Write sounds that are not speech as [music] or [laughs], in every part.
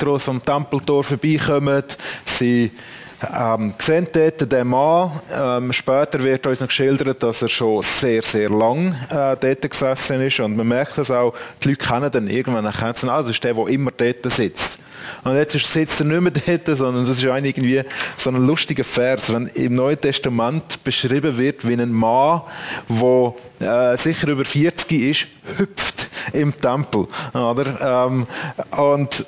groß vom Tempeltor vorbeikommen. Sie ähm, sehen dort den Mann. Ähm, später wird uns noch geschildert, dass er schon sehr, sehr lang äh, dort gesessen ist. Und man merkt das auch, die Leute kennen den irgendwann, erkennen sie, ah, das ist der, der immer dort sitzt. Und jetzt sitzt er nicht mehr dort, sondern das ist ein irgendwie so ein lustiger Vers, wenn im Neuen Testament beschrieben wird, wie ein Mann, der äh, sicher über 40 ist, hüpft im Tempel. Oder? Ähm, und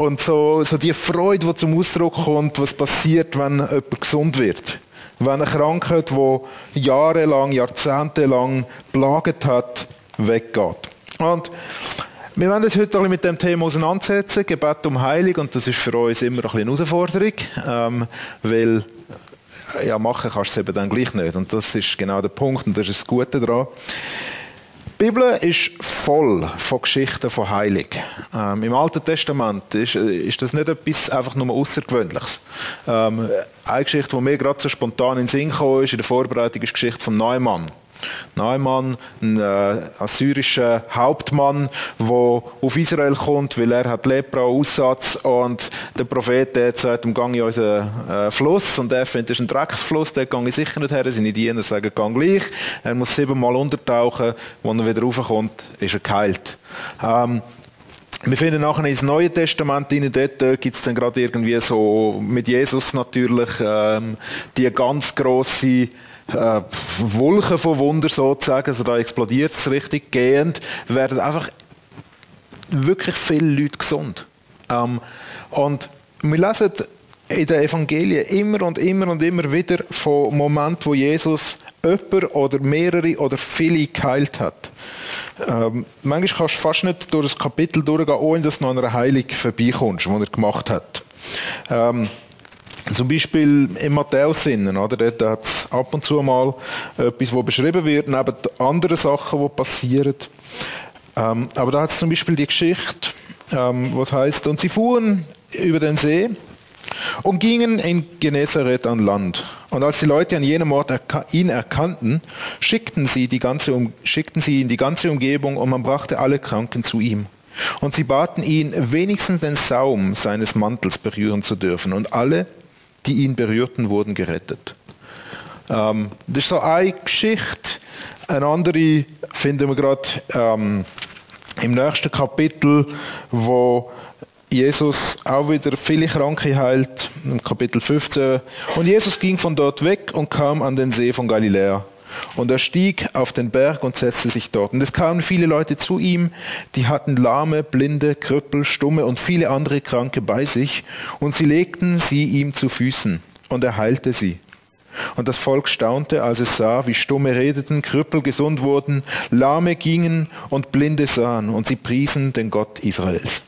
und so, so die Freude, die zum Ausdruck kommt, was passiert, wenn jemand gesund wird. Wenn eine Krankheit, die jahrelang, jahrzehntelang plagt hat, weggeht. Und wir werden uns heute mit dem Thema auseinandersetzen, Gebet um Heilung, und das ist für uns immer ein eine Herausforderung, ähm, weil ja, machen kannst du es eben dann gleich nicht. Und das ist genau der Punkt, und das ist das Gute daran. Die Bibel ist voll von Geschichten von Heilung. Ähm, Im Alten Testament ist, ist, das nicht etwas einfach nur Außergewöhnliches. Ähm, eine Geschichte, die mir gerade so spontan in den Sinn kam, ist in der Vorbereitung, ist die Geschichte von Neumann. Neumann, ein äh, assyrischer Hauptmann, der auf Israel kommt, weil er hat Lepra-Aussatz und der Prophet der sagt, umgang in unseren äh, Fluss und er findet, das ist ein Drecksfluss, der gehe ich sicher nicht her. Seine Diener sagen, gang gleich. Er muss siebenmal untertauchen, wenn er wieder raufkommt, ist er geheilt. Ähm, wir finden nachher ins Neue Testament rein, dort gibt es dann gerade irgendwie so mit Jesus natürlich ähm, die ganz grosse äh, Wolken von Wunder sozusagen, also da explodiert es richtig gehend, werden einfach wirklich viele Leute gesund. Ähm, und wir lesen in den Evangelien immer und immer und immer wieder von Momenten, wo Jesus jemand oder mehrere oder viele geheilt hat. Ähm, manchmal kannst du fast nicht durch das Kapitel durchgehen, ohne dass du an einer Heilung vorbeikommst, die er gemacht hat. Ähm, zum Beispiel im Matthäus-Sinnen, oder? Dort hat es ab und zu mal etwas, wo beschrieben wird, neben anderen Sachen, die passieren. Ähm, aber da hat es zum Beispiel die Geschichte, ähm, was heißt, und sie fuhren über den See und gingen in Genezareth an Land. Und als die Leute an jenem Ort ihn erkannten, schickten sie, die ganze, schickten sie in die ganze Umgebung und man brachte alle Kranken zu ihm. Und sie baten ihn, wenigstens den Saum seines Mantels berühren zu dürfen. Und alle, die ihn berührten, wurden gerettet. Ähm, das ist so eine Geschichte. Eine andere finden wir gerade ähm, im nächsten Kapitel, wo Jesus auch wieder viele Kranke heilt, im Kapitel 15. Und Jesus ging von dort weg und kam an den See von Galiläa. Und er stieg auf den Berg und setzte sich dort. Und es kamen viele Leute zu ihm, die hatten Lahme, Blinde, Krüppel, Stumme und viele andere Kranke bei sich. Und sie legten sie ihm zu Füßen. Und er heilte sie. Und das Volk staunte, als es sah, wie Stumme redeten, Krüppel gesund wurden, Lahme gingen und Blinde sahen. Und sie priesen den Gott Israels.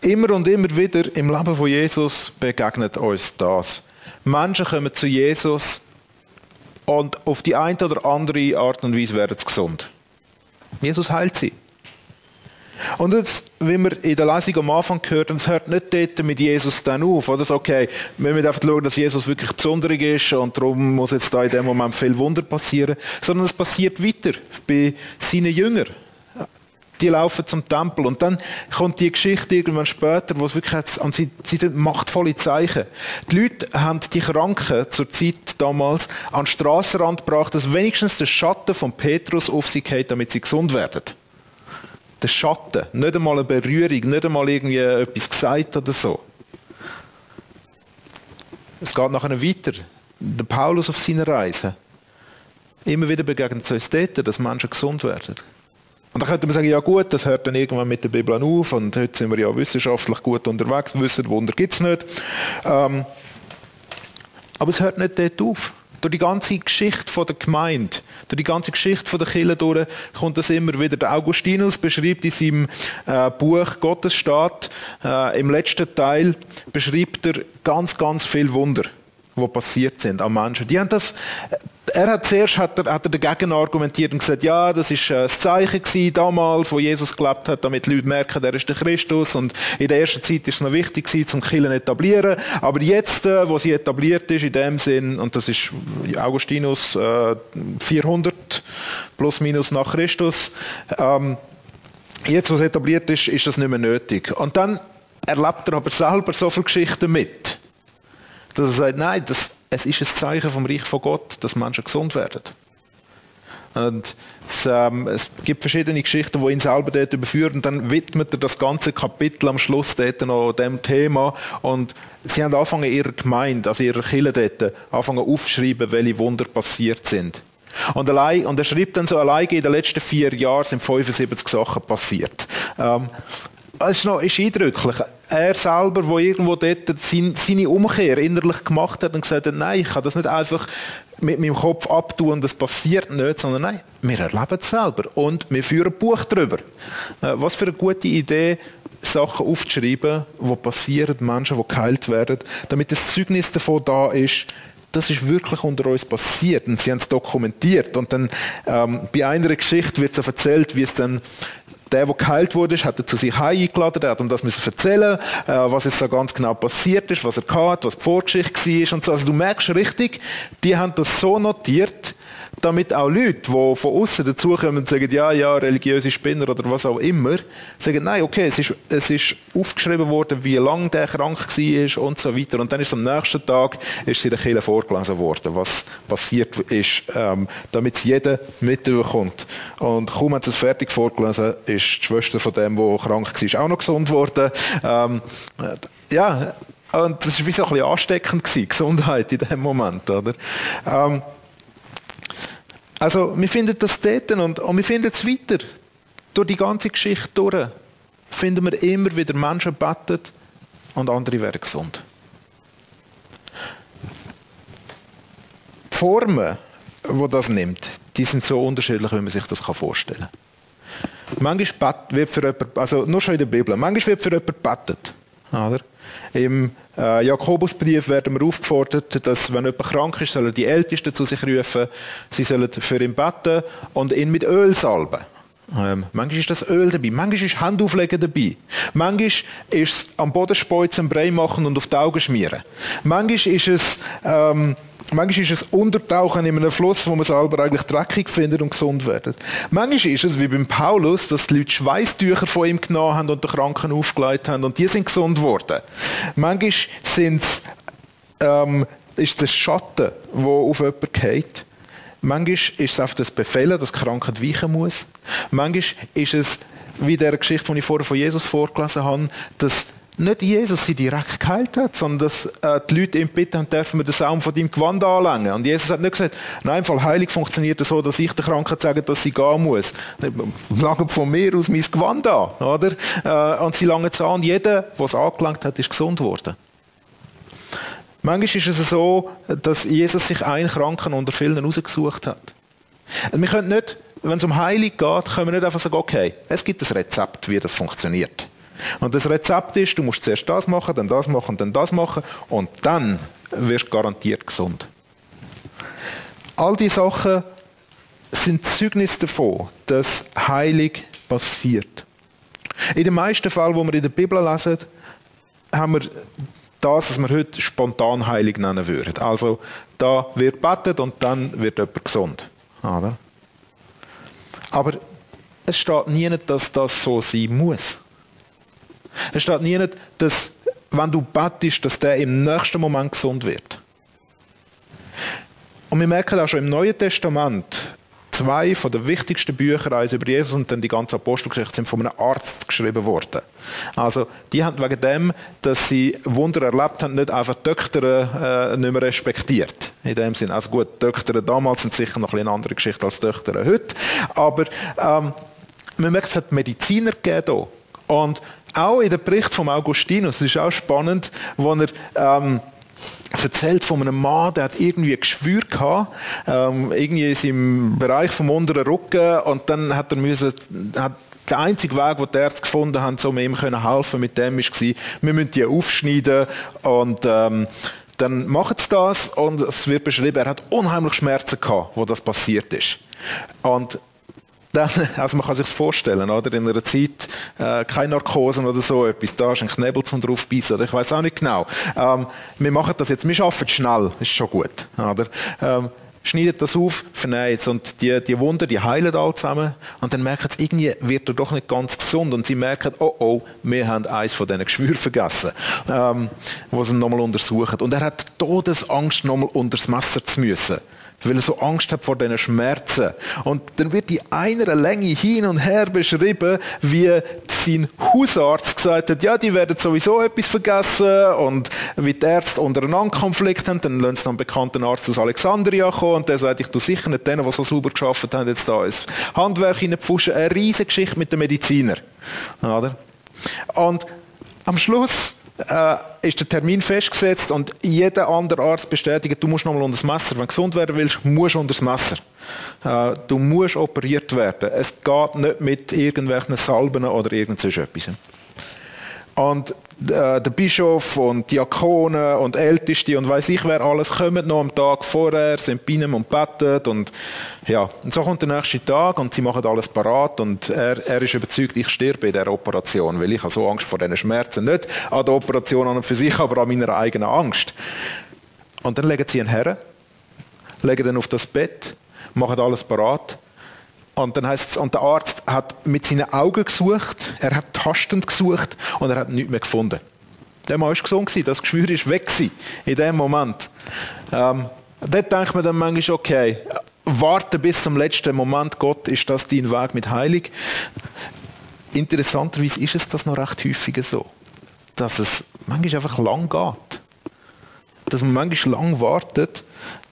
Immer und immer wieder im Leben von Jesus begegnet uns das. Menschen kommen zu Jesus und auf die eine oder andere Art und Weise werden sie gesund. Jesus heilt sie. Und jetzt, wie wir in der Lesung am Anfang gehört haben, es hört nicht dort mit Jesus dann auf. Oder okay, wir müssen einfach schauen, dass Jesus wirklich besonders ist und darum muss jetzt da in dem Moment viel Wunder passieren. Sondern es passiert weiter bei seinen Jüngern die laufen zum Tempel. Und dann kommt die Geschichte irgendwann später, wo es wirklich hat, und sie, sie machtvolle Zeichen. Die Leute haben die Kranken zur Zeit damals an den Strassenrand gebracht, dass wenigstens der Schatten von Petrus auf sie geht, damit sie gesund werden. Der Schatten, nicht einmal eine Berührung, nicht einmal irgendwie etwas gesagt oder so. Es geht nachher weiter. Der Paulus auf seiner Reise. Immer wieder begegnet es uns dort, dass Menschen gesund werden. Und dann könnte man sagen, ja gut, das hört dann irgendwann mit der Bibel auf und heute sind wir ja wissenschaftlich gut unterwegs, wissen, Wunder gibt es nicht. Ähm, aber es hört nicht dort auf. Durch die ganze Geschichte der Gemeinde, durch die ganze Geschichte der Kirche durch, kommt das immer wieder. Der Augustinus beschreibt in seinem äh, Buch Gottesstaat, äh, im letzten Teil, beschreibt er ganz, ganz viel Wunder, die passiert sind an Menschen. Die haben das er hat zuerst hat er, hat er dagegen argumentiert und gesagt, ja, das ist äh, das Zeichen gewesen, damals, wo Jesus gelebt hat, damit die Leute merken, er ist der Christus und in der ersten Zeit ist es noch wichtig gewesen, zum Killen etablieren, aber jetzt, äh, wo sie etabliert ist, in dem Sinn, und das ist Augustinus äh, 400 plus minus nach Christus, ähm, jetzt, wo es etabliert ist, ist das nicht mehr nötig. Und dann erlebt er aber selber so viele Geschichten mit, dass er sagt, nein, das, es ist ein Zeichen vom Reich von Gott, dass Menschen gesund werden. Und es, ähm, es, gibt verschiedene Geschichten, die ihn selber dort überführen. Und dann widmet er das ganze Kapitel am Schluss dort noch dem Thema. Und sie haben angefangen, ihrer Gemeinde, also ihrer Kirche dort, angefangen aufzuschreiben, welche Wunder passiert sind. Und, allein, und er schreibt dann so, allein in den letzten vier Jahren sind 75 Sachen passiert. Ähm, es ist, noch, ist eindrücklich. Er selber, der irgendwo dort seine Umkehr innerlich gemacht hat und gesagt hat, nein, ich kann das nicht einfach mit meinem Kopf abtun und das passiert nicht, sondern nein, wir erleben es selber und wir führen ein Buch darüber. Äh, was für eine gute Idee, Sachen aufzuschreiben, die passieren, Menschen, die geheilt werden, damit das Zeugnis davon da ist, das ist wirklich unter uns passiert und sie haben es dokumentiert und dann ähm, bei einer Geschichte wird so erzählt, wie es dann der, der geheilt wurde, hat er zu sich eingeladen, der hat ihm das müssen erzählen, äh, was jetzt da ganz genau passiert ist, was er hatte, was die Vorgeschichte war und so. Also du merkst richtig, die haben das so notiert, damit auch Leute, die von außen dazukommen und sagen, ja, ja, religiöse Spinner oder was auch immer, sagen, nein, okay, es ist, es ist aufgeschrieben worden, wie lange der krank war und so weiter. Und dann ist am nächsten Tag ist sie der Kirche vorgelesen worden, was passiert ist, ähm, damit jeder mitbekommt. Und kaum hat es fertig vorgelesen, ist die Schwester von dem, der krank war, auch noch gesund worden. Ähm, ja, und das war wie so ein bisschen ansteckend gewesen, Gesundheit in dem Moment, oder? Ähm, also, wir finden das dort und, und wir finden es weiter. Durch die ganze Geschichte durch finden wir immer wieder Menschen beten und andere werden gesund. Die Formen, die das nimmt, die sind so unterschiedlich, wie man sich das vorstellen kann. Manchmal wird für jemanden, also nur schon in der Bibel, manchmal wird für jemanden gebetet. Oder? Im äh, Jakobusbrief werden wir aufgefordert, dass, wenn jemand krank ist, sollen die Ältesten zu sich rufen, sie sollen für ihn beten und ihn mit Öl salben. Ähm, manchmal ist das Öl dabei, manchmal ist Handauflegen dabei, manchmal ist es am Boden speuzen, Brei machen und auf die Augen schmieren. Manchmal ist es ähm, Manchmal ist es Untertauchen in einem Fluss, wo man selber eigentlich dreckig findet und gesund wird. Manchmal ist es wie beim Paulus, dass die Leute Schweißtücher von ihm genommen haben und den Kranken aufgelegt haben und die sind gesund worden. Manchmal sind ähm, ist der Schatten, der auf jemanden geht. Manchmal ist es einfach das Befehlen, dass Krankheit weichen muss. Manchmal ist es, wie der Geschichte, die ich vorher von Jesus vorgelesen habe, dass nicht Jesus sie direkt geheilt hat, sondern dass äh, die Leute ihm bitten haben, dürfen wir den Saum von deinem Gewand anlängen. Und Jesus hat nicht gesagt, nein, im Fall Heilig funktioniert es so, dass ich der Krankheit sage, dass sie gehen muss. Lange von mir aus mein Gewand an, oder? Äh, und sie langen es an jeder, der es angelangt hat, ist gesund worden. Manchmal ist es so, dass Jesus sich einen Kranken unter vielen ausgesucht hat. Und wir können nicht, wenn es um Heilig geht, können wir nicht einfach sagen, okay, es gibt ein Rezept, wie das funktioniert. Und das Rezept ist, du musst zuerst das machen, dann das machen, dann das machen und dann wirst du garantiert gesund. All die Sachen sind Zeugnis davon, dass Heilig passiert. In den meisten Fällen, wo wir in der Bibel lesen, haben wir das, was wir heute spontan heilig nennen würden. Also da wird betet und dann wird jemand gesund. Oder? Aber es steht nie, dass das so sein muss. Es steht nie, dass wenn du bettest, dass der im nächsten Moment gesund wird. Und wir merken auch schon im Neuen Testament, zwei von den wichtigsten Büchern, eins über Jesus und dann die ganze Apostelgeschichte, sind von einem Arzt geschrieben worden. Also, die haben wegen dem, dass sie Wunder erlebt haben, nicht einfach Töchter äh, nicht mehr respektiert. In dem Sinn. Also gut, Töchter damals sind sicher noch ein eine andere Geschichte als Töchter heute. Aber, ähm, man merkt, es hat Mediziner gegeben. Und auch in dem Bericht von Augustinus, das ist auch spannend, wo er ähm, erzählt von einem Mann, der hat irgendwie Geschwür gehabt, ähm, irgendwie in seinem Bereich vom unteren Rücken und dann hat er müssen, hat der einzige Weg, den die Ärzte gefunden haben, um ihm helfen können mit dem, war, wir müssen die aufschneiden und ähm, dann machen sie das und es wird beschrieben, er hat unheimlich Schmerzen gehabt, wo das passiert ist. Und dann, [laughs] also man kann sich vorstellen, oder? In einer Zeit, äh, keine Narkosen oder so etwas, da ist ein Knebel zum draufbeissen, oder ich weiß auch nicht genau. Ähm, wir machen das jetzt, wir arbeiten schnell, ist schon gut, oder? Ähm, schneidet das auf, vernäht. Und die, die Wunder, die heilen alle zusammen. Und dann merken sie, irgendwie wird er doch nicht ganz gesund. Und sie merken, oh oh, wir haben eins von diesen Geschwüren vergessen, ähm, wo sie nochmal untersuchen. Und er hat Todesangst, nochmal unter das Messer zu müssen weil er so Angst hat vor diesen Schmerzen. Und dann wird die einer Länge hin und her beschrieben, wie sein Hausarzt gesagt hat, ja, die werden sowieso etwas vergessen und wie die Ärzte untereinander Konflikt haben, dann lassen sie einen bekannten Arzt aus Alexandria kommen und der sagt, ich tu sicher nicht denen, die so sauber geschafft haben, jetzt da ins Handwerk hineinpfuschen. Eine riesige Geschichte mit den Medizinern. Und am Schluss äh, ist der Termin festgesetzt und jeder andere Arzt bestätigt, du musst nochmal unter das Messer. Wenn du gesund werden willst, musst du unter das Messer. Äh, du musst operiert werden. Es geht nicht mit irgendwelchen Salben oder irgend so etwas. Und der Bischof und Diakone und Älteste und weiß ich wer alles kommen noch am Tag vorher, sind bei und beten und ja, und so kommt der nächste Tag und sie machen alles parat und er, er ist überzeugt, ich sterbe in der Operation, weil ich habe so Angst vor diesen Schmerzen. Nicht an der Operation an und für sich, aber an meiner eigenen Angst. Und dann legen sie ihn her, legen ihn auf das Bett, machen alles parat und dann heißt es, und der Arzt hat mit seinen Augen gesucht, er hat tastend gesucht und er hat nichts mehr gefunden. Der Mann war gesund, das Geschwür ist weg in dem Moment. Ähm, dort denkt man dann manchmal, okay, warte bis zum letzten Moment, Gott, ist das dein Weg mit Heilig? Interessanterweise ist es das noch recht häufig so, dass es manchmal einfach lang geht. Dass man manchmal lang wartet,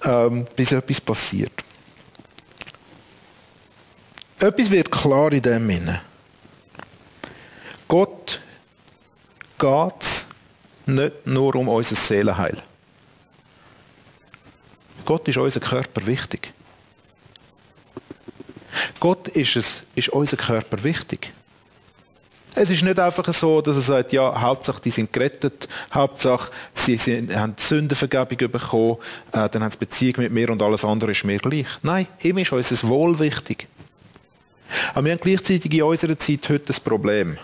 ähm, bis etwas passiert. Etwas wird klar in dem Sinne. Gott geht nicht nur um unser Seelenheil. Gott ist unser Körper wichtig. Gott ist, es, ist unser Körper wichtig. Es ist nicht einfach so, dass er sagt, ja, Hauptsache, die sind gerettet, Hauptsache, sie sind, haben Sündenvergebung bekommen, äh, dann haben sie Beziehung mit mir und alles andere ist mir gleich. Nein, ihm ist unser Wohl wichtig. Aber wir haben gleichzeitig in unserer Zeit heute ein Problem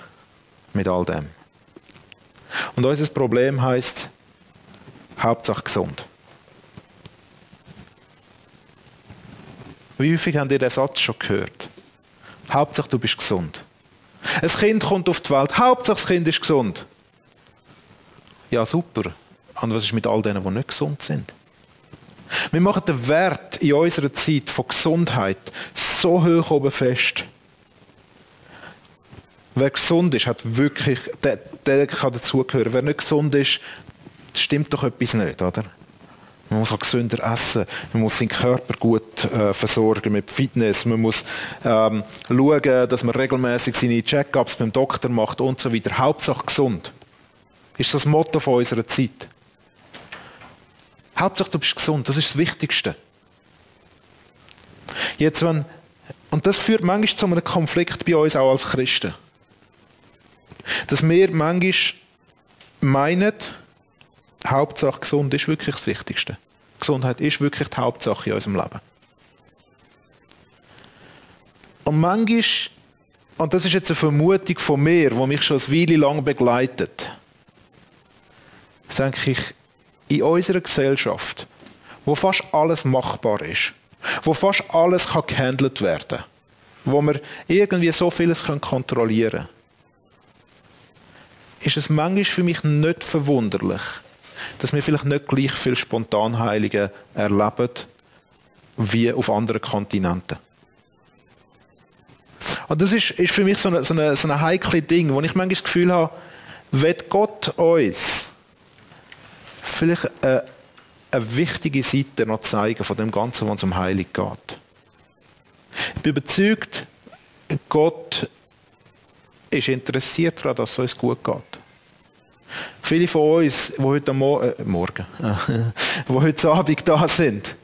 mit all dem. Und unser Problem heißt Hauptsache gesund. Wie häufig habt ihr den Satz schon gehört? Hauptsache du bist gesund. Ein Kind kommt auf die Welt. Hauptsache das Kind ist gesund. Ja, super. Und was ist mit all denen, die nicht gesund sind? Wir machen den Wert in unserer Zeit von Gesundheit so hoch oben fest. Wer gesund ist, hat wirklich, der, der kann dazugehören. Wer nicht gesund ist, stimmt doch etwas nicht, oder? Man muss auch gesünder essen. Man muss seinen Körper gut äh, versorgen mit Fitness. Man muss ähm, schauen, dass man regelmäßig seine Check-ups beim Doktor macht und so weiter. Hauptsache gesund. Ist das Motto von unserer Zeit. Hauptsache du bist gesund. Das ist das Wichtigste. Jetzt, wenn und das führt manchmal zu einem Konflikt bei uns auch als Christen. Dass wir manchmal meinen, Hauptsache gesund ist wirklich das Wichtigste. Gesundheit ist wirklich die Hauptsache in unserem Leben. Und manchmal, und das ist jetzt eine Vermutung von mir, die mich schon eine Weile lang begleitet, denke ich, in unserer Gesellschaft, wo fast alles machbar ist, wo fast alles kann gehandelt werden kann, wo wir irgendwie so vieles kontrollieren können, ist es manchmal für mich nicht verwunderlich, dass wir vielleicht nicht gleich viel Spontanheilige erleben wie auf anderen Kontinenten. Und das ist, ist für mich so ein so eine, so eine heikle Ding, wo ich manchmal das Gefühl habe, wird Gott uns vielleicht eine, eine wichtige Seite noch zeigen von dem Ganzen, was um Heilig geht. Ich bin überzeugt, Gott ist interessiert daran, dass es uns gut geht. Viele von uns, die heute Mo äh, Morgen, [laughs] die heute Abend da sind,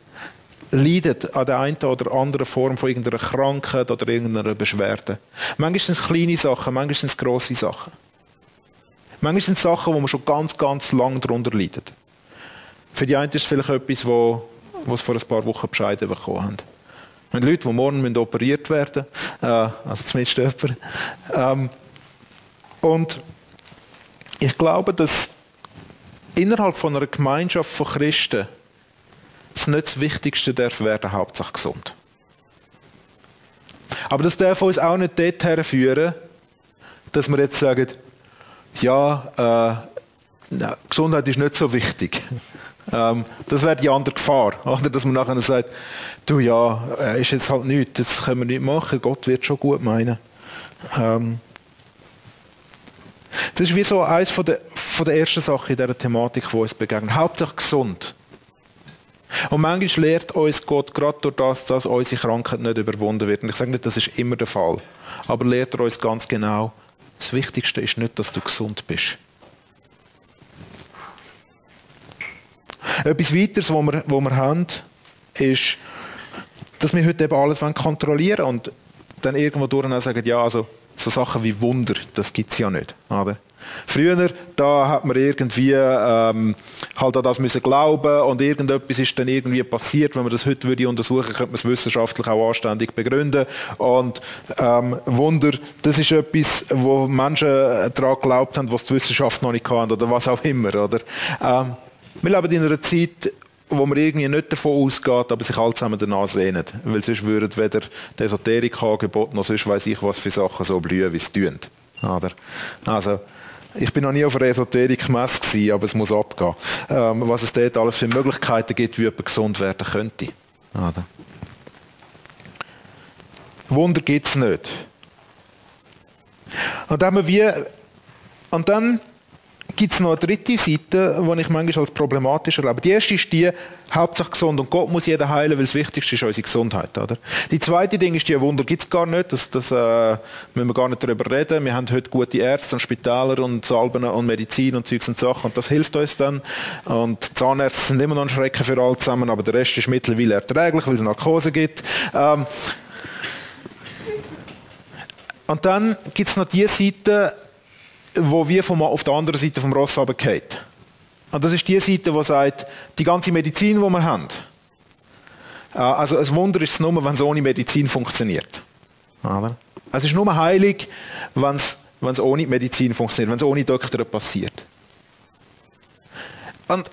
leiden an der einen oder anderen Form von irgendeiner Krankheit oder irgendeiner Beschwerde. Manchmal sind es kleine Sachen, manchmal sind es grosse Sachen. Manchmal sind es Sachen, wo man schon ganz, ganz lang darunter leidet. Für die einen ist es vielleicht etwas, wo, sie vor ein paar Wochen Bescheid bekommen haben. Haben Leute, die morgen operiert werden müssen, äh, also zumindest jemand. Ähm, und ich glaube, dass innerhalb von einer Gemeinschaft von Christen es nicht das Wichtigste darf werden, Hauptsache gesund. Aber das darf uns auch nicht dorthin führen, dass wir jetzt sagen, ja, äh, Gesundheit ist nicht so wichtig. Ähm, das wäre die andere Gefahr, [laughs] oder? Dass man nachher sagt, du ja, äh, ist jetzt halt nichts, das können wir nicht machen, Gott wird schon gut meinen. Ähm, das ist wie so eines von der, von der ersten Sachen in dieser Thematik, die uns begegnet. Hauptsächlich gesund. Und manchmal lehrt uns Gott gerade durch das, dass unsere Krankheit nicht überwunden wird. Und ich sage nicht, das ist immer der Fall. Aber lehrt er uns ganz genau, das Wichtigste ist nicht, dass du gesund bist. Etwas weiteres, was wir, was wir haben, ist, dass wir heute eben alles kontrollieren wollen und dann irgendwo durch sagen, ja, also so Sachen wie Wunder, das gibt es ja nicht. Oder? Früher, da hat man irgendwie ähm, halt an das müssen glauben und irgendetwas ist dann irgendwie passiert. Wenn man das heute würde untersuchen, könnte man es wissenschaftlich auch anständig begründen. Und ähm, Wunder, das ist etwas, wo Menschen daran geglaubt haben, was die Wissenschaft noch nicht kann oder was auch immer. Oder? Ähm, wir leben in einer Zeit, wo man irgendwie nicht davon ausgeht, aber sich alle zusammen danach sehnen. Weil sonst würden weder die Esoterik-Angebot noch sonst weiss ich, was für Sachen so blühen, wie es tun. Also, ich bin noch nie auf einer Esoterik-Messe aber es muss abgehen. Ähm, was es dort alles für Möglichkeiten gibt, wie jemand gesund werden könnte. Oder? Wunder gibt es nicht. Und dann, wie, und dann gibt es noch eine dritte Seite, die ich manchmal als problematisch erlebe. Die erste ist die, Hauptsache gesund und Gott muss jeder heilen, weil das Wichtigste ist unsere Gesundheit. Oder? Die zweite Ding ist, die Wunder gibt es gar nicht, das, das äh, müssen wir gar nicht darüber reden. Wir haben heute gute Ärzte und Spitäler und Salben und Medizin und Zeugs und Sachen und das hilft uns dann. Und Zahnärzte sind immer noch ein Schrecken für alle zusammen, aber der Rest ist mittlerweile erträglich, weil es Narkose gibt. Ähm, und dann gibt es noch die Seite, wo wir vom, auf der anderen Seite vom Ross runterfallen. Und das ist die Seite, die sagt, die ganze Medizin, die wir haben, äh, also ein Wunder ist es nur, wenn es ohne Medizin funktioniert. Es ist nur heilig, wenn es, wenn es ohne Medizin funktioniert, wenn es ohne Doktor passiert. Und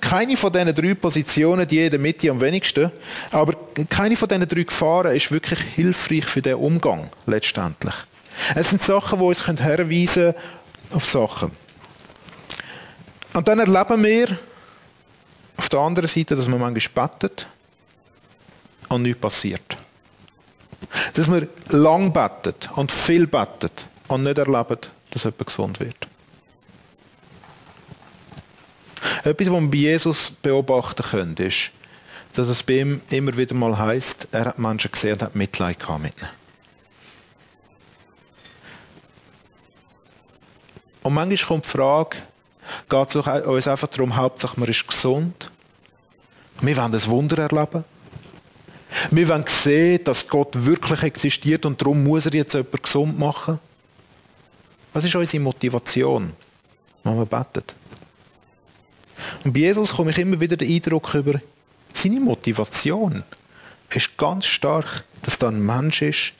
keine von diesen drei Positionen, die in der Mitte am wenigsten, aber keine von diesen drei Gefahren ist wirklich hilfreich für den Umgang letztendlich. Es sind Sachen, die uns herweisen auf Sachen. Und dann erleben wir auf der anderen Seite, dass man manchmal betet und nichts passiert. Dass wir lang betet und viel betet und nicht erleben, dass jemand gesund wird. Etwas, was wir bei Jesus beobachten können, ist, dass es bei ihm immer wieder mal heißt, er hat Menschen gesehen und hat Mitleid mit ihnen. Und manchmal kommt die Frage, geht es uns einfach darum, Hauptsache man ist gesund. Wir wollen ein Wunder erleben. Wir wollen sehen, dass Gott wirklich existiert und darum muss er jetzt jemanden gesund machen. Was ist unsere Motivation, wenn wir beten? Und bei Jesus komme ich immer wieder den Eindruck über, seine Motivation ist ganz stark, dass da ein Mensch ist,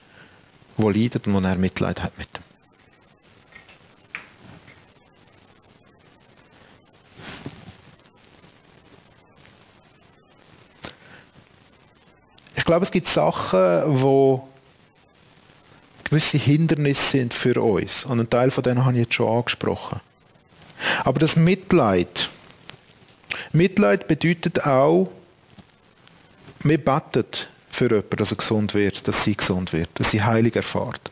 der leidet und wo er Mitleid hat mit ihm. Ich glaube, es gibt Sachen, wo gewisse Hindernisse sind für uns. Und einen Teil von denen habe ich jetzt schon angesprochen. Aber das Mitleid, Mitleid bedeutet auch, wir beten für jemanden, dass er gesund wird, dass sie gesund wird, dass sie heilig erfahrt.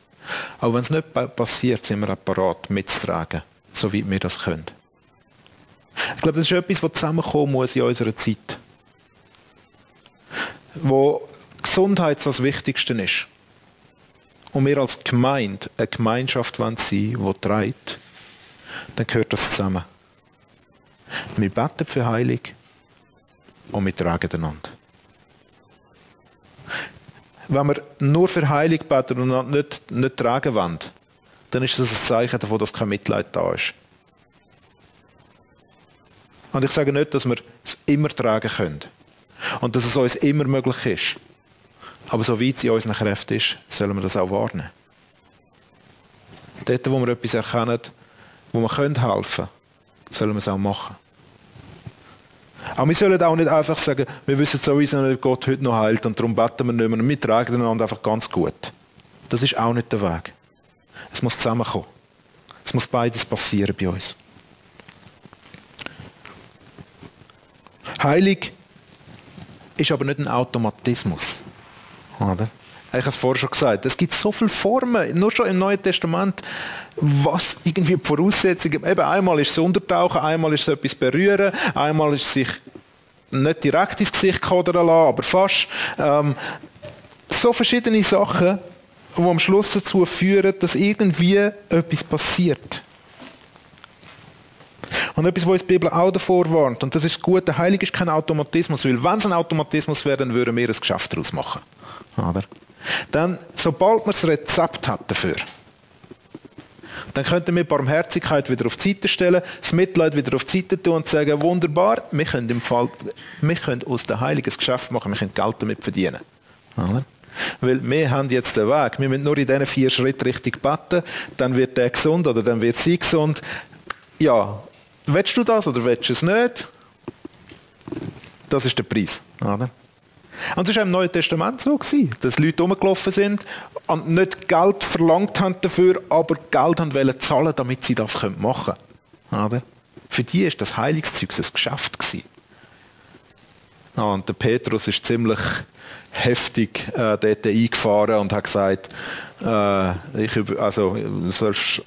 Aber wenn es nicht passiert, sind wir auch parat, mitzutragen, so wie wir das können. Ich glaube, das ist etwas, was zusammenkommen muss in unserer Zeit. Wo Gesundheit das Wichtigste ist. Und wir als Gemeinde eine Gemeinschaft sein wollen, die trägt, dann gehört das zusammen. Wir beten für Heilung und wir tragen einander. Wenn wir nur für Heilung beten und nicht, nicht tragen wollen, dann ist das ein Zeichen davon, dass kein Mitleid da ist. Und ich sage nicht, dass wir es immer tragen können. Und dass es uns immer möglich ist. Aber soweit es in unseren Kräften ist, sollen wir das auch wahrnehmen. Dort, wo wir etwas erkennen, wo wir helfen können, sollen wir es auch machen. Aber wir sollen auch nicht einfach sagen, wir wissen sowieso nicht, ob Gott heute noch heilt und darum beten wir nicht mehr wir tragen einander einfach ganz gut. Das ist auch nicht der Weg. Es muss zusammenkommen. Es muss beides passieren bei uns. Heilig ist aber nicht ein Automatismus. Oder? Ich habe es vorher schon gesagt. Es gibt so viele Formen, nur schon im Neuen Testament, was irgendwie die Voraussetzungen, eben einmal ist es Untertauchen, einmal ist es etwas berühren, einmal ist es sich nicht direkt ins Gesicht kodern lassen, aber fast. Ähm, so verschiedene Sachen, die am Schluss dazu führen, dass irgendwie etwas passiert. Und etwas, was uns die Bibel auch davor warnt, und das ist gut, der Heilige ist kein Automatismus, weil wenn es ein Automatismus wäre, dann würden wir ein Geschäft daraus machen. Oder? Dann, sobald man das Rezept hat dafür, dann könnten wir Barmherzigkeit wieder auf die Seite stellen, das Mitleid wieder auf die Seite tun und sagen, wunderbar, wir können, im Fall, wir können aus dem Heiligen Geschäft machen, wir können Geld damit verdienen. Oder? Weil wir haben jetzt den Weg. Wir müssen nur in diesen vier Schritten richtig beten, dann wird der gesund oder dann wird sie gesund. Ja, willst du das oder willst du es nicht? Das ist der Preis. Oder? Und es war im Neuen Testament so, gewesen, dass Leute rumgelaufen sind und nicht Geld verlangt haben dafür, aber Geld haben wollen zahlen, damit sie das machen können. Oder? Für die war das Heilungszeug ein Geschäft. Gewesen. Und der Petrus ist ziemlich heftig äh, dort eingefahren und hat gesagt, äh, ich, also, sollst,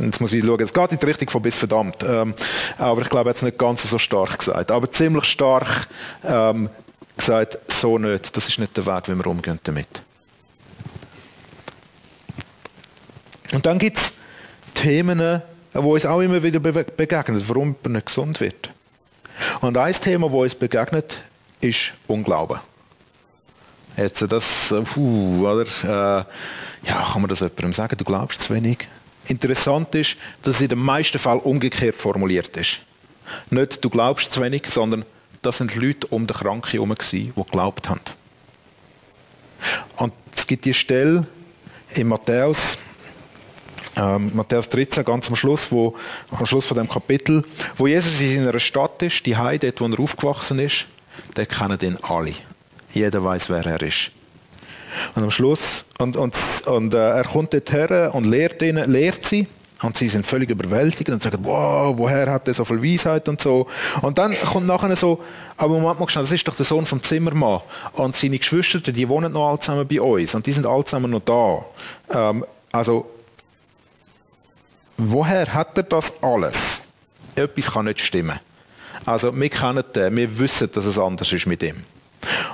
jetzt muss ich schauen, es geht in die Richtung von bis verdammt, ähm, aber ich glaube, er hat es nicht ganz so stark gesagt, aber ziemlich stark ähm, gesagt, so nicht, das ist nicht der Weg, wie wir umgehen damit. Und dann gibt es Themen, die uns auch immer wieder begegnen, warum man nicht gesund wird. Und ein Thema, das uns begegnet, ist Unglauben. Jetzt das, uh, oder? Äh, ja, kann man das jemandem sagen, du glaubst zu wenig? Interessant ist, dass es in den meisten Fällen umgekehrt formuliert ist. Nicht du glaubst zu wenig, sondern das sind Leute um den Kranken herum, die geglaubt haben. Und es gibt die Stelle in Matthäus, ähm, Matthäus 13, ganz am Schluss, wo, am Schluss von dem Kapitel, wo Jesus in seiner Stadt ist, die Heide, dort, wo er aufgewachsen ist, der kennen ihn alle. Jeder weiß, wer er ist. Und am Schluss, und, und, und äh, er kommt dort her und lehrt, ihnen, lehrt sie. Und sie sind völlig überwältigt und sagen, wow, woher hat er so viel Weisheit und so. Und dann kommt nachher so, aber Moment mal das ist doch der Sohn vom Zimmermann. Und seine Geschwister, die wohnen noch alle bei uns. Und die sind alle noch da. Ähm, also, woher hat er das alles? Etwas kann nicht stimmen. Also, wir kennen den, wir wissen, dass es anders ist mit ihm.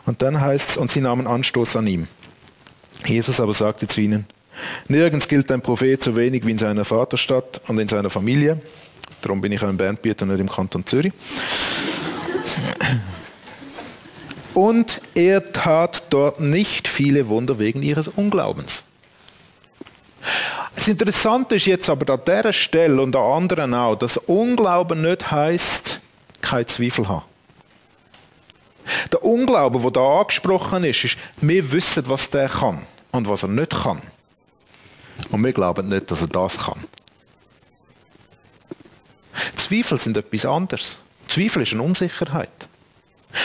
Und dann heißt es, und sie nahmen Anstoß an ihm. Jesus aber sagte zu ihnen, Nirgends gilt ein Prophet so wenig wie in seiner Vaterstadt und in seiner Familie. Darum bin ich auch in Bernbiet und nicht im Kanton Zürich. Und er tat dort nicht viele Wunder wegen ihres Unglaubens. Das Interessante ist jetzt aber an dieser Stelle und an anderen auch, dass Unglauben nicht heißt, kein Zweifel haben. Der Unglaube, der da angesprochen ist, ist, wir wissen, was der kann und was er nicht kann. Und wir glauben nicht, dass er das kann. Zweifel sind etwas anderes. Zweifel ist eine Unsicherheit.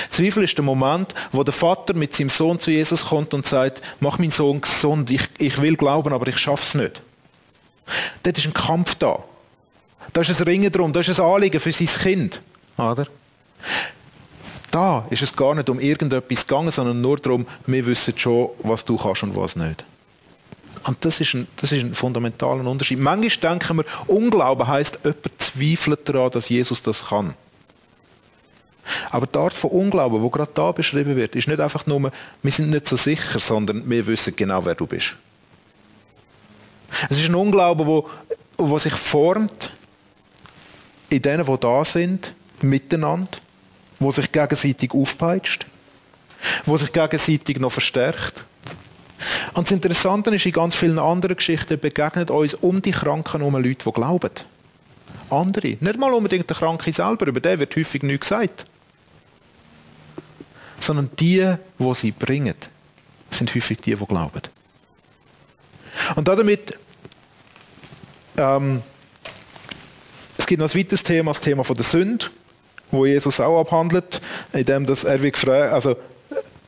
Zweifel ist der Moment, wo der Vater mit seinem Sohn zu Jesus kommt und sagt, mach meinen Sohn gesund, ich, ich will glauben, aber ich schaffe es nicht. Dort ist ein Kampf da. Da ist ein Ringen drum, da ist ein Anliegen für sein Kind. Oder? Da ist es gar nicht um irgendetwas gegangen, sondern nur darum, wir wissen schon, was du kannst und was nicht. Und das ist ein, das ist ein fundamentaler Unterschied. Manchmal denken wir, Unglauben heisst, jemand zweifelt daran, dass Jesus das kann. Aber die Art von Unglauben, wo gerade da beschrieben wird, ist nicht einfach nur, wir sind nicht so sicher, sondern wir wissen genau, wer du bist. Es ist ein Unglauben, wo, wo sich formt in denen, die da sind, miteinander, wo sich gegenseitig aufpeitscht, wo sich gegenseitig noch verstärkt und das Interessante ist, in ganz vielen anderen Geschichten begegnet uns um die Kranken herum Leute, die glauben. Andere. Nicht mal unbedingt der Kranke selber, über den wird häufig nichts gesagt. Sondern die, die sie bringen, sind häufig die, die glauben. Und damit, ähm, es gibt noch ein weiteres Thema, das Thema der Sünde. wo Jesus auch abhandelt, indem dass er wie gefragt, also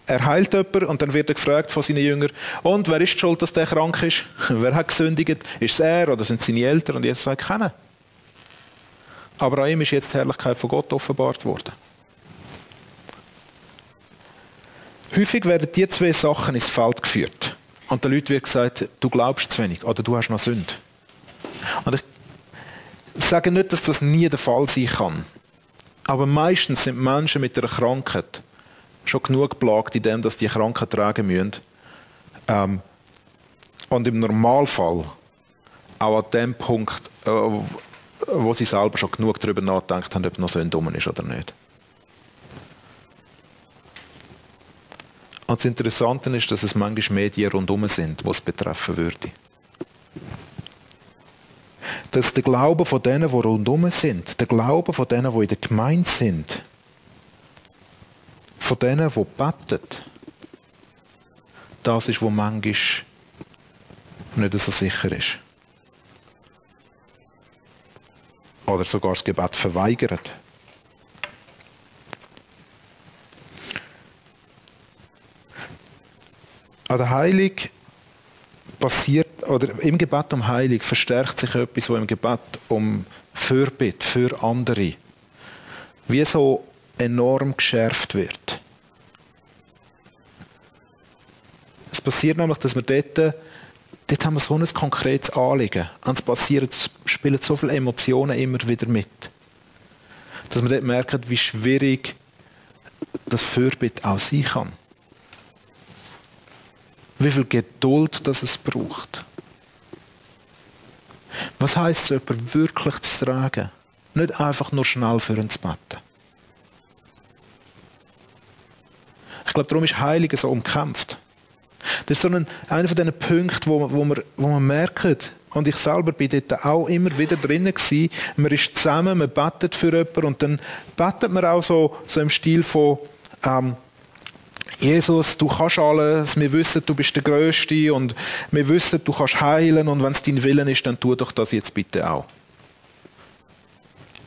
er heilt jemanden und dann wird er gefragt von seinen Jüngern, und wer ist schuld, dass der krank ist? [laughs] wer hat gesündigt? Ist es er oder sind es seine Eltern? Und Jesus sagt, keiner. Aber an ihm ist jetzt die Herrlichkeit von Gott offenbart worden. Häufig werden diese zwei Sachen ins Feld geführt. Und den Leuten wird gesagt, du glaubst zu wenig oder du hast noch Sünde. Und ich sage nicht, dass das nie der Fall sein kann. Aber meistens sind Menschen mit einer Krankheit schon genug plagt in dem, dass die Krankheit tragen müssen. Ähm, und im Normalfall auch an dem Punkt, äh, wo sie selber schon genug darüber nachdenkt haben, ob noch Sünde dumm ist oder nicht. Und das Interessante ist, dass es manchmal Medien rundherum sind, die es betreffen würde. Dass der Glaube von denen, die rundherum sind, der Glaube von denen, die in der Gemeinde sind, von denen, die beten, das ist, was manchmal nicht so sicher ist. Oder sogar das Gebet verweigert. An der Heilung passiert, oder im Gebet um Heilung verstärkt sich etwas, was im Gebet um Fürbitte für andere wie so enorm geschärft wird. Passiert nämlich, dass wir dort, dort haben wir so ein konkretes Anliegen. Und es passieren, es spielen so viele Emotionen immer wieder mit. Dass man dort merkt, wie schwierig das Fürbitte auch sein kann. Wie viel Geduld das es braucht. Was heißt es, jemanden wirklich zu tragen? Nicht einfach nur schnell für ihn zu beten. Ich glaube, darum ist Heilige so umkämpft. Das ist so ein, einer von diesen Punkten, wo, wo, man, wo man merkt, und ich selber bin dort auch immer wieder drinnen gewesen, man ist zusammen, man betet für jemanden und dann betet man auch so, so im Stil von, ähm, Jesus, du kannst alles, wir wissen, du bist der Größte und wir wissen, du kannst heilen und wenn es dein Willen ist, dann tu doch das jetzt bitte auch.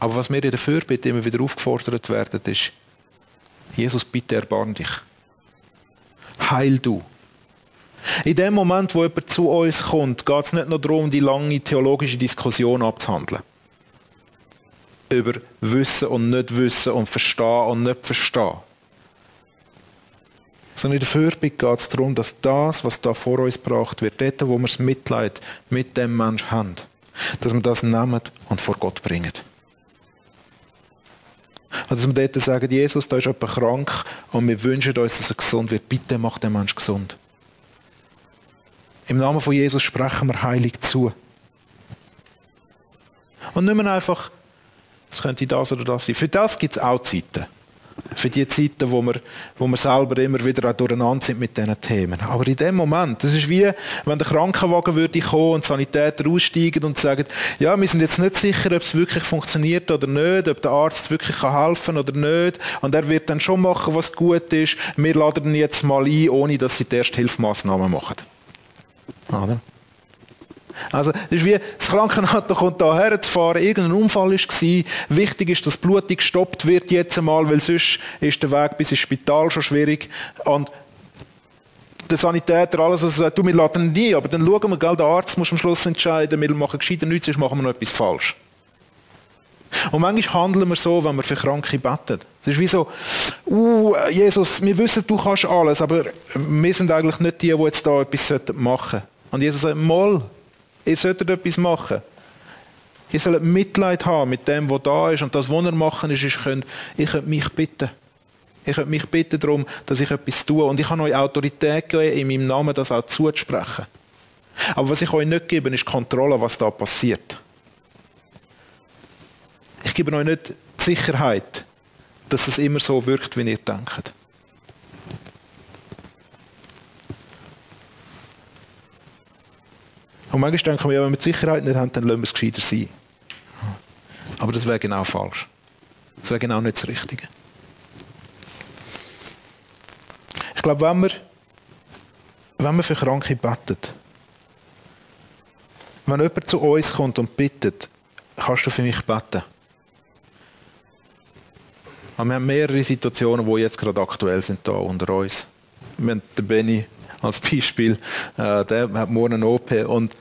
Aber was wir in der Fürbitte immer wieder aufgefordert werden, ist, Jesus, bitte erbarm dich. Heil du. In dem Moment, wo jemand zu uns kommt, geht es nicht nur darum, die lange theologische Diskussion abzuhandeln. Über Wissen und Nicht-Wissen und Verstehen und Nicht-Verstehen sondern in der Fürbitte geht es darum, dass das, was da vor uns gebracht wird, dort, wo wir das Mitleid mit dem Menschen haben, dass wir das nehmen und vor Gott bringen. Und dass wir dort sagen, Jesus, da ist jemand krank und wir wünschen uns, dass er gesund wird. Bitte mach den Menschen gesund. Im Namen von Jesus sprechen wir heilig zu. Und nicht mehr einfach, es könnte das oder das sein. Für das gibt es auch Zeiten für die Zeiten, wo wir, wo wir selber immer wieder auch durcheinander sind mit diesen Themen. Aber in dem Moment, das ist wie, wenn der Krankenwagen würde kommen und Sanitäter aussteigen und sagen, ja, wir sind jetzt nicht sicher, ob es wirklich funktioniert oder nicht, ob der Arzt wirklich kann helfen oder nicht. Und er wird dann schon machen, was gut ist. Wir laden ihn jetzt mal ein, ohne dass sie die erste Hilfemaßnahmen machen. Oder? Also, das ist wie, das Krankenauto kommt da herzufahren, irgendein Unfall war. Wichtig ist, dass Blutung gestoppt wird jetzt einmal, weil sonst ist der Weg bis ins Spital schon schwierig. Und der Sanitäter, alles, was er sagt, du, wir laden nie, aber dann schauen wir, gell, der Arzt muss am Schluss entscheiden, wir machen gescheiter nichts, sonst machen wir noch etwas falsch. Und manchmal handeln wir so, wenn wir für Kranke beten. Es ist wie so, uh, Jesus, wir wissen, du kannst alles, aber wir sind eigentlich nicht die, die jetzt da etwas machen sollten. Und Jesus sagt, mal, Ihr solltet etwas machen. Ihr sollt Mitleid haben mit dem, was da ist. Und das, was ihr machen ist, ich könnt, ich könnt mich bitten. Ich könnt mich bitten darum, dass ich etwas tue. Und ich habe euch Autorität gegeben, in meinem Namen das auch zuzusprechen. Aber was ich euch nicht gebe, ist Kontrolle, was da passiert. Ich gebe euch nicht die Sicherheit, dass es immer so wirkt, wie ihr denkt. Und manchmal denken wir, wenn wir die Sicherheit nicht haben, dann lassen wir es gescheiter sein. Aber das wäre genau falsch. Das wäre genau nicht das Richtige. Ich glaube, wenn wir, wenn wir für Kranke beten, wenn jemand zu uns kommt und bittet, kannst du für mich beten. Aber wir haben mehrere Situationen, die jetzt gerade aktuell sind da unter uns. Wir haben den Benny als Beispiel, äh, der hat morgen eine OP und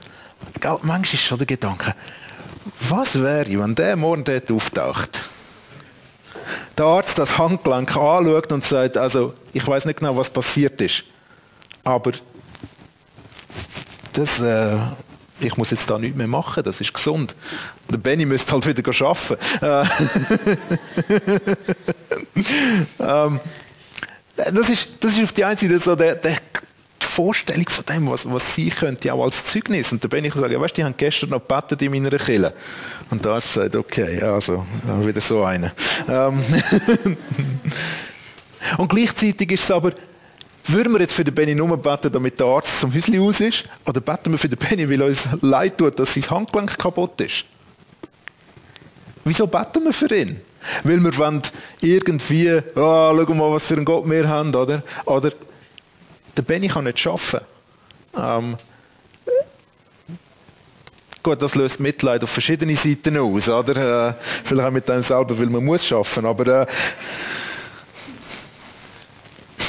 manchmal ist schon der Gedanke, was wäre, wenn der morgen dort auftaucht? Der Arzt das Handgelenk anschaut und sagt, also ich weiß nicht genau, was passiert ist, aber das, äh, ich muss jetzt da nichts mehr machen, das ist gesund. Der Benny müsste halt wieder arbeiten. [laughs] ähm, das, ist, das ist auf die einen Seite so der, der Vorstellung von dem, was, was sie könnte, auch als Zeugnis. Und da bin ich sagen, ja, weißt, die haben gestern noch gebetet in meiner Kille. Und da ist sagt, okay, also, wieder so eine. Ähm [laughs] und gleichzeitig ist es aber, würden wir jetzt für den Benny nur beten, damit der Arzt zum Häuschen aus ist? Oder beten wir für den Benny, weil uns leid tut, dass sein Handgelenk kaputt ist? Wieso beten wir für ihn? Weil wir wollen irgendwie, oh, schau mal, was für einen Gott wir haben, oder? Oder der Benny kann nicht arbeiten. Ähm, gut, das löst Mitleid auf verschiedene Seiten aus, oder? Äh, vielleicht auch mit einem selber, weil man muss arbeiten, aber äh,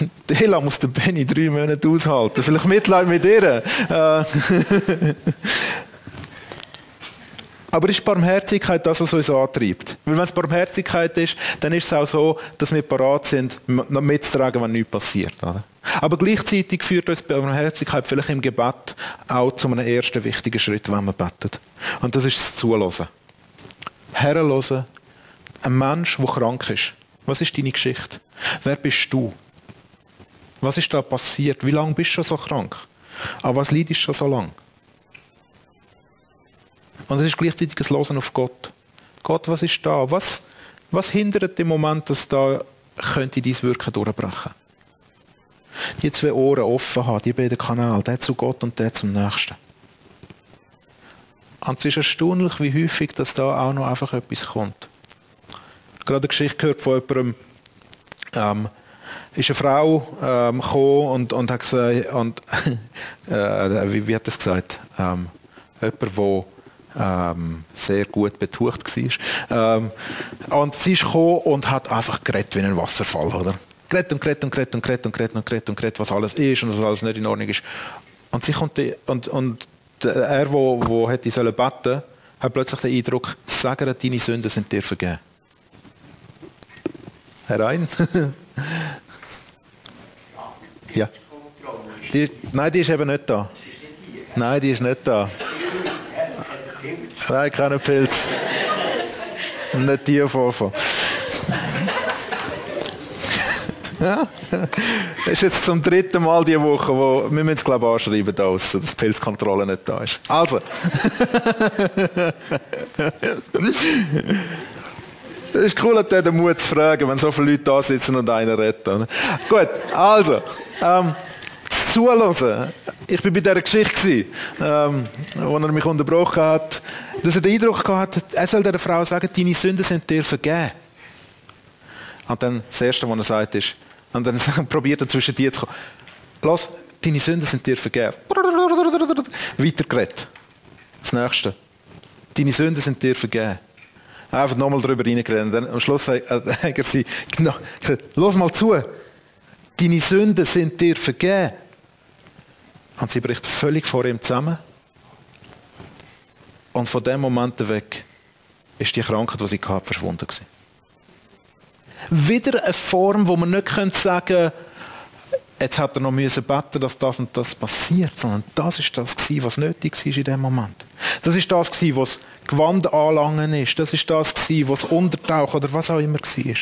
[laughs] Dela muss der Benny drei Monate aushalten. Vielleicht Mitleid mit ihr. Äh, [laughs] Aber ist Barmherzigkeit das, was uns antreibt? Weil wenn es Barmherzigkeit ist, dann ist es auch so, dass wir parat sind, mitzutragen, wenn nichts passiert. Oder? Aber gleichzeitig führt uns Barmherzigkeit vielleicht im Gebet auch zu einem ersten wichtigen Schritt, wenn man betet. Und das ist das Zulassen. Herrenlosen. Ein Mensch, der krank ist. Was ist deine Geschichte? Wer bist du? Was ist da passiert? Wie lange bist du schon so krank? Aber was leidest du schon so lange? Und es ist gleichzeitig ein Losen auf Gott. Gott, was ist da? Was, was hindert im Moment, dass da könnte dein Wirken durchbrechen? Die zwei Ohren offen haben, die beiden Kanäle, der zu Gott und der zum Nächsten. Und es ist erstaunlich, wie häufig, dass da auch noch einfach etwas kommt. Gerade eine Geschichte gehört von jemandem, ähm, ist eine Frau ähm, gekommen und, und hat gesagt, und, [laughs] äh, wie, wie hat es gesagt? Ähm, jemand, der ähm, sehr gut betucht war. Ähm, und sie ist gekommen und hat einfach geredet wie ein Wasserfall, oder? Geredet und geredet und geredet und geredet und geredet und geredet und geredet, was alles ist und was alles nicht in Ordnung ist. Und sie kommt, die, und, und er, wo, wo hätte sollen beten, hat plötzlich den Eindruck, sagen deine Sünden sind dir vergeben. Herein. [laughs] ja. Die, nein, die ist eben nicht da. Nein, die ist nicht da. Nein, keine Pilz. Nicht die vorfahren. [laughs] Ja, das ist jetzt zum dritten Mal diese Woche, wo wir müssen es glaube ich anschreiben, da dass die Pilzkontrolle nicht da ist. Also. [laughs] Es ist cool, den Mut zu fragen, wenn so viele Leute da sitzen und einer redet. Gut, also. Ähm, Zulassen. Ich war bei dieser Geschichte, ähm, wo er mich unterbrochen hat dass er den Eindruck hatte, er soll der Frau sagen, deine Sünden sind dir vergeben. Und dann das Erste, was er sagt, ist, und dann [laughs] probiert er zwischen dir zu kommen. Lass, deine Sünden sind dir vergeben. Weitergeredet. Das Nächste. Deine Sünden sind dir vergeben. Einfach nochmal darüber reingeredet. Dann am Schluss hat er sie gesagt, lass mal zu. Deine Sünden sind dir vergeben. Und sie bricht völlig vor ihm zusammen. Und von dem Moment weg ist die Krankheit, die sie hatte, verschwunden. Wieder eine Form, wo man nicht sagen können, jetzt hat er noch müssen beten, dass das und das passiert, sondern das ist das gewesen, was nötig war in dem Moment. Das ist das gewesen, was Gewand anlangen ist. Das ist das gewesen, was Untertauchen oder was auch immer war.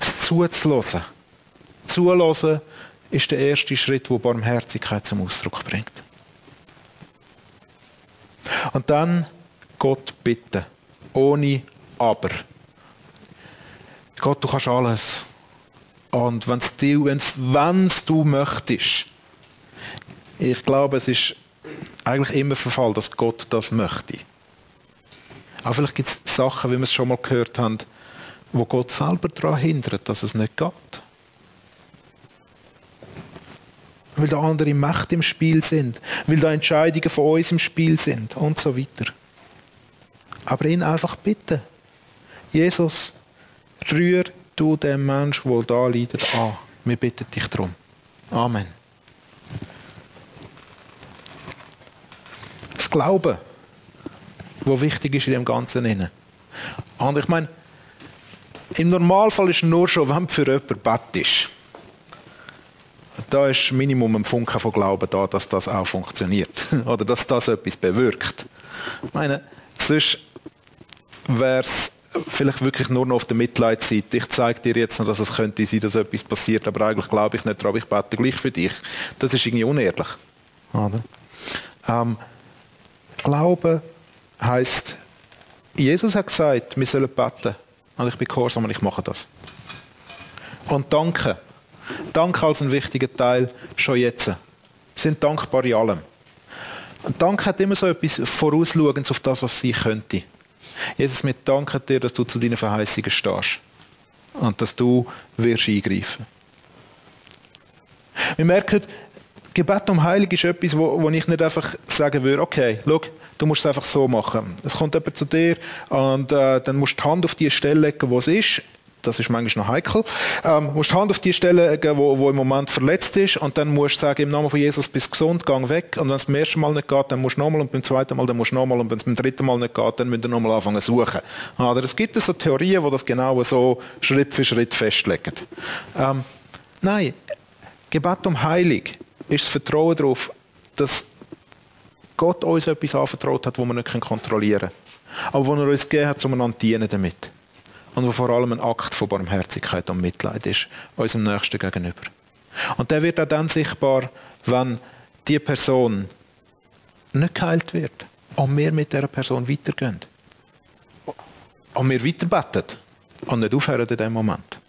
Es zuzulassen. Zulassen ist der erste Schritt, wo Barmherzigkeit zum Ausdruck bringt. Und dann Gott bitten. Ohne Aber. Gott, du kannst alles. Und wenn's du, wenn's, wenn's du möchtest, ich glaube, es ist eigentlich immer der Fall, dass Gott das möchte. Aber vielleicht gibt es Sachen, wie wir es schon mal gehört haben, wo Gott selber daran hindert, dass es nicht geht. weil da andere Mächte im Spiel sind, weil da Entscheidungen von uns im Spiel sind und so weiter. Aber ihn einfach bitten. Jesus, rühr du den Menschen, der da leidet, an. Wir bitten dich darum. Amen. Das Glauben, wo wichtig ist in dem Ganzen. Und ich meine, im Normalfall ist nur schon, wenn für jemanden bettest. Da ist Minimum ein Funken von Glauben da, dass das auch funktioniert. [laughs] Oder dass das etwas bewirkt. Ich meine, sonst wäre es vielleicht wirklich nur noch auf der Mitleidsseite. Ich zeige dir jetzt noch, dass es könnte sein, dass etwas passiert, aber eigentlich glaube ich nicht, aber ich bete gleich für dich. Das ist irgendwie unehrlich. Oder? Ähm, Glauben heißt, Jesus hat gesagt, wir sollen beten. Und ich bin gehorsam und ich mache das. Und danke. Danke als ein wichtiger Teil schon jetzt. Wir sind dankbar in allem. Und Dank hat immer so etwas Vorausschauendes auf das, was sein könnte. Jesus, wir danken dir, dass du zu deinen Verheißungen stehst. Und dass du wirst eingreifen. Wir merken, Gebet um Heilung ist etwas, wo, wo ich nicht einfach sagen würde, okay, schau, du musst es einfach so machen. Es kommt jemand zu dir und äh, dann musst du die Hand auf die Stelle legen, wo es ist das ist manchmal noch heikel, ähm, musst die Hand auf die Stelle legen, wo, wo im Moment verletzt ist und dann musst du sagen, im Namen von Jesus bist gesund, gang weg und wenn es beim ersten Mal nicht geht, dann musst du nochmal und beim zweiten Mal, dann musst du nochmal und wenn es beim dritten Mal nicht geht, dann müsst ihr nochmal anfangen zu suchen. Oder es gibt so Theorien, die das genau so Schritt für Schritt festlegen. Ähm, nein, Gebet um Heilung ist das Vertrauen darauf, dass Gott uns etwas anvertraut hat, das wir nicht kontrollieren können. Aber wo er uns gegeben hat, um einander dienen damit und wo vor allem ein Akt von Barmherzigkeit und Mitleid ist, unserem Nächsten gegenüber. Und der wird auch dann sichtbar, wenn die Person nicht geheilt wird und wir mit dieser Person weitergehen. Und wir weiterbeten und nicht aufhören in dem Moment.